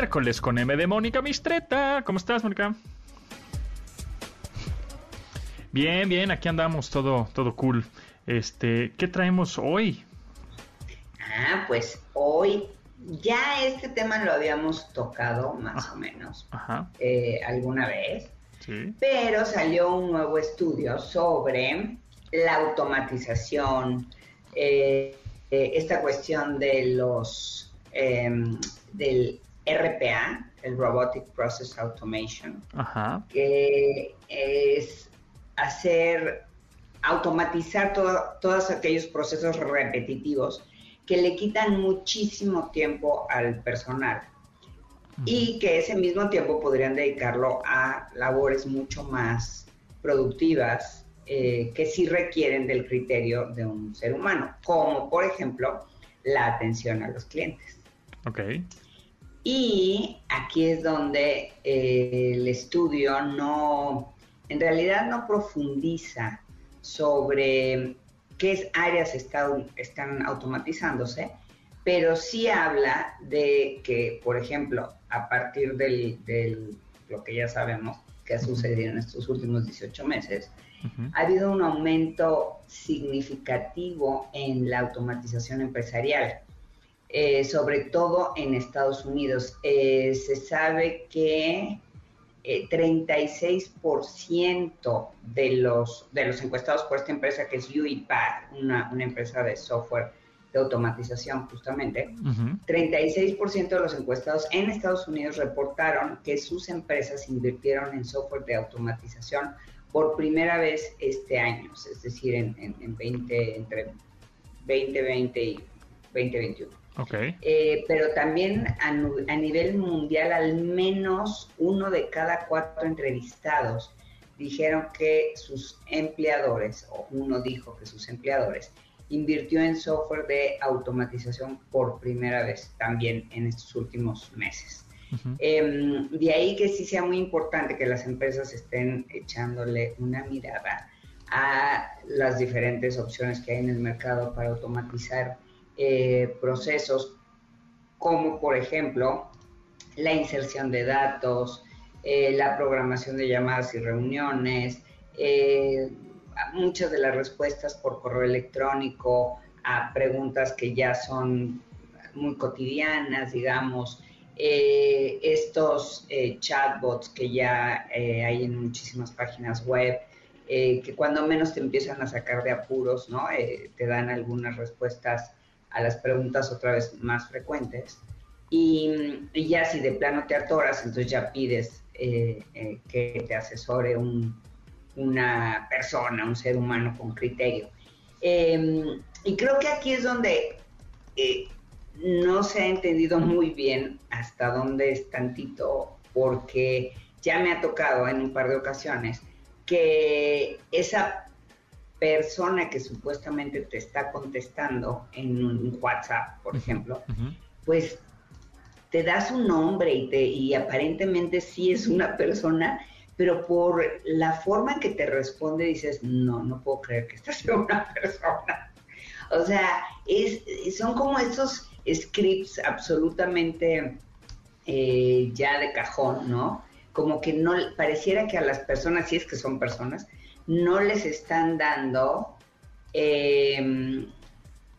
Miércoles con M de Mónica Mistreta. ¿Cómo estás, Mónica? Bien, bien, aquí andamos, todo, todo cool. Este, ¿qué traemos hoy? Ah, pues hoy ya este tema lo habíamos tocado más o menos Ajá, eh, alguna vez, sí. pero salió un nuevo estudio sobre la automatización, eh, eh, esta cuestión de los em, del RPA, el Robotic Process Automation, Ajá, que es hacer, automatizar todo- todos aquellos procesos repetitivos que le quitan muchísimo tiempo al personal y que ese mismo tiempo podrían dedicarlo a labores mucho más productivas eh, que sí requieren del criterio de un ser humano, como por ejemplo la atención a los clientes. ok. Y aquí es donde eh, el estudio no, en realidad no profundiza sobre qué áreas está- están automatizándose, pero sí habla de que, por ejemplo, a partir del- lo que ya sabemos que ha sucedido en estos últimos 18 meses, ha habido un aumento significativo en la automatización empresarial. Eh, sobre todo en Estados Unidos. Eh, se sabe que 36% de los, de los encuestados por esta empresa que es UiPath, una, una empresa de software de automatización justamente, 36% de los encuestados en Estados Unidos reportaron que sus empresas invirtieron en software de automatización por primera vez este año, es decir, en, en, 20, entre 2020 y 2021. Okay. Eh, pero también a, a, nivel mundial, al menos uno de cada cuatro entrevistados dijeron que sus empleadores, o uno dijo que sus empleadores, invirtió en software de automatización por primera vez también en estos últimos meses. Em, de ahí que sí sea muy importante que las empresas estén echándole una mirada a las diferentes opciones que hay en el mercado para automatizar eh, procesos, como por ejemplo la inserción de datos, eh, la programación de llamadas y reuniones, eh, muchas de las respuestas por correo electrónico a preguntas que ya son muy cotidianas, digamos, estos chatbots que ya hay en muchísimas páginas web, que cuando menos te empiezan a sacar de apuros, ¿no? te dan algunas respuestas a las preguntas otra vez más frecuentes. Y, ya si de plano te atoras, entonces ya pides que te asesore un, una persona, un ser humano con criterio. Em, y creo que aquí es donde eh, no se ha entendido muy bien hasta dónde es tantito, porque ya me ha tocado en un par de ocasiones que esa persona que supuestamente te está contestando en un WhatsApp, por ejemplo, pues te da su nombre y, te, y aparentemente sí es una persona pero por la forma en que te responde dices, no, no puedo creer que esta sea una persona. O sea, es, son como esos scripts absolutamente eh, ya de cajón, ¿no? Como que no pareciera que a las personas, si es que son personas, no les están dando, em,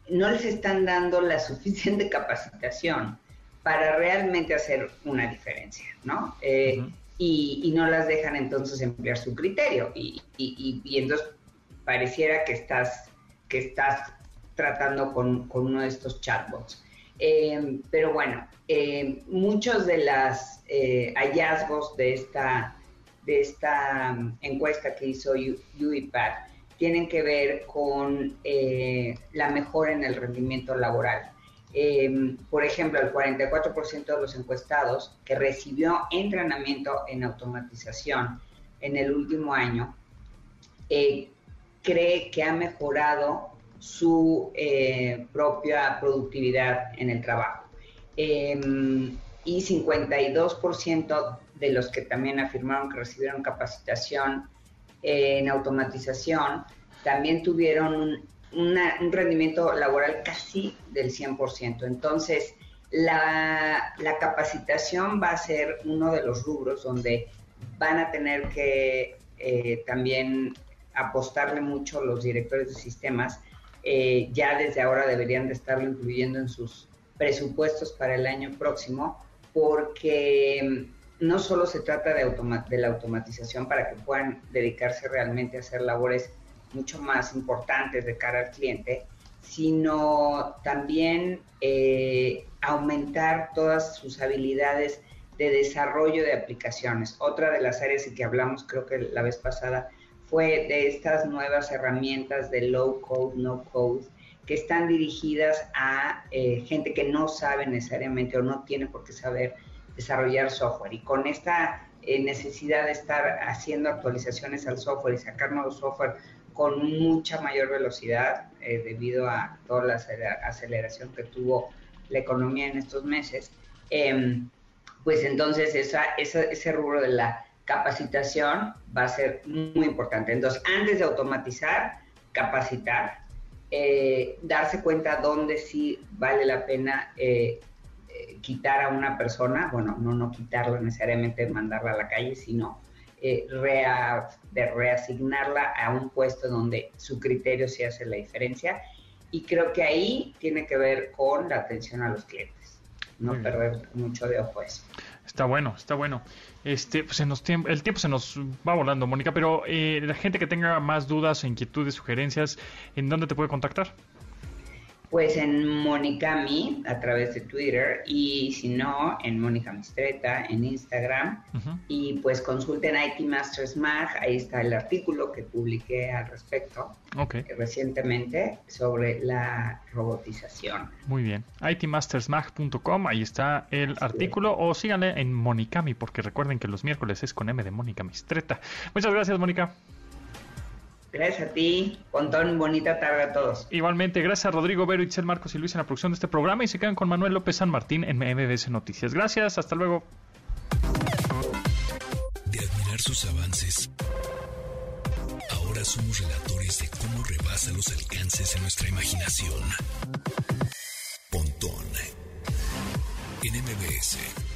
no les están dando la suficiente capacitación para realmente hacer una diferencia, ¿no? Eh, y, no las dejan entonces emplear su criterio. Y, y, entonces pareciera que estás, que estás tratando con, uno de estos chatbots. Eh, pero bueno, eh, muchos de los eh, hallazgos de esta, de esta um, encuesta que hizo UiPath tienen que ver con la mejora en el rendimiento laboral. Em, por ejemplo, el 44% de los encuestados que recibió entrenamiento en automatización en el último año eh, cree que ha mejorado su eh, propia productividad en el trabajo. Em, y 52% de los que también afirmaron que recibieron capacitación en automatización también tuvieron un rendimiento laboral casi del 100%. Entonces, la, capacitación va a ser uno de los rubros donde van a tener que eh, también apostarle mucho los directores de sistemas. Eh, ya desde ahora deberían de estarlo incluyendo en sus presupuestos para el año próximo, porque no solo se trata de, de la automatización para que puedan dedicarse realmente a hacer labores mucho más importantes de cara al cliente, sino también eh, aumentar todas sus habilidades de desarrollo de aplicaciones. Otra de las áreas en que hablamos, creo que la vez pasada, fue de estas nuevas herramientas de low code, no code, que están dirigidas a eh, gente que no sabe necesariamente o no tiene por qué saber desarrollar software. Y con esta eh, necesidad de estar haciendo actualizaciones al software y sacar nuevo software con mucha mayor velocidad eh, debido a toda la aceleración que tuvo la economía en estos meses, em, pues entonces esa, ese rubro de la capacitación va a ser muy importante. Entonces, antes de automatizar, capacitar, eh, darse cuenta dónde sí vale la pena eh, quitar a una persona, bueno, no, no quitarla necesariamente, mandarla a la calle, sino eh, de reasignarla a un puesto donde su criterio sí hace la diferencia Y creo que ahí tiene que ver con la atención a los clientes, no perder mucho de ojo eso. Está bueno, está bueno. Este, pues nos el tiempo se nos va volando, Mónica, pero eh, la gente que tenga más dudas, inquietudes, sugerencias, ¿en dónde te puede contactar? Pues en Mónica Mi a través de Twitter y si no, en Mónica Mistreta en Instagram. Y pues consulten IT Masters Mag, ahí está el artículo que publiqué al respecto recientemente sobre la robotización. Muy bien, itmastersmag.com, ahí está el artículo o síganle en Monicami porque recuerden que los miércoles es con M de Mónica Mistreta. Muchas gracias, Mónica. Gracias a ti. Pontón, bonita tarde a todos. Igualmente, gracias a Rodrigo Vero, Itzel Marcos y Luis en la producción de este programa y se quedan con Manuel López San Martín en MBS Noticias. Gracias, hasta luego. De admirar sus avances, ahora somos relatores de cómo rebasa los alcances de nuestra imaginación. Pontón en MBS.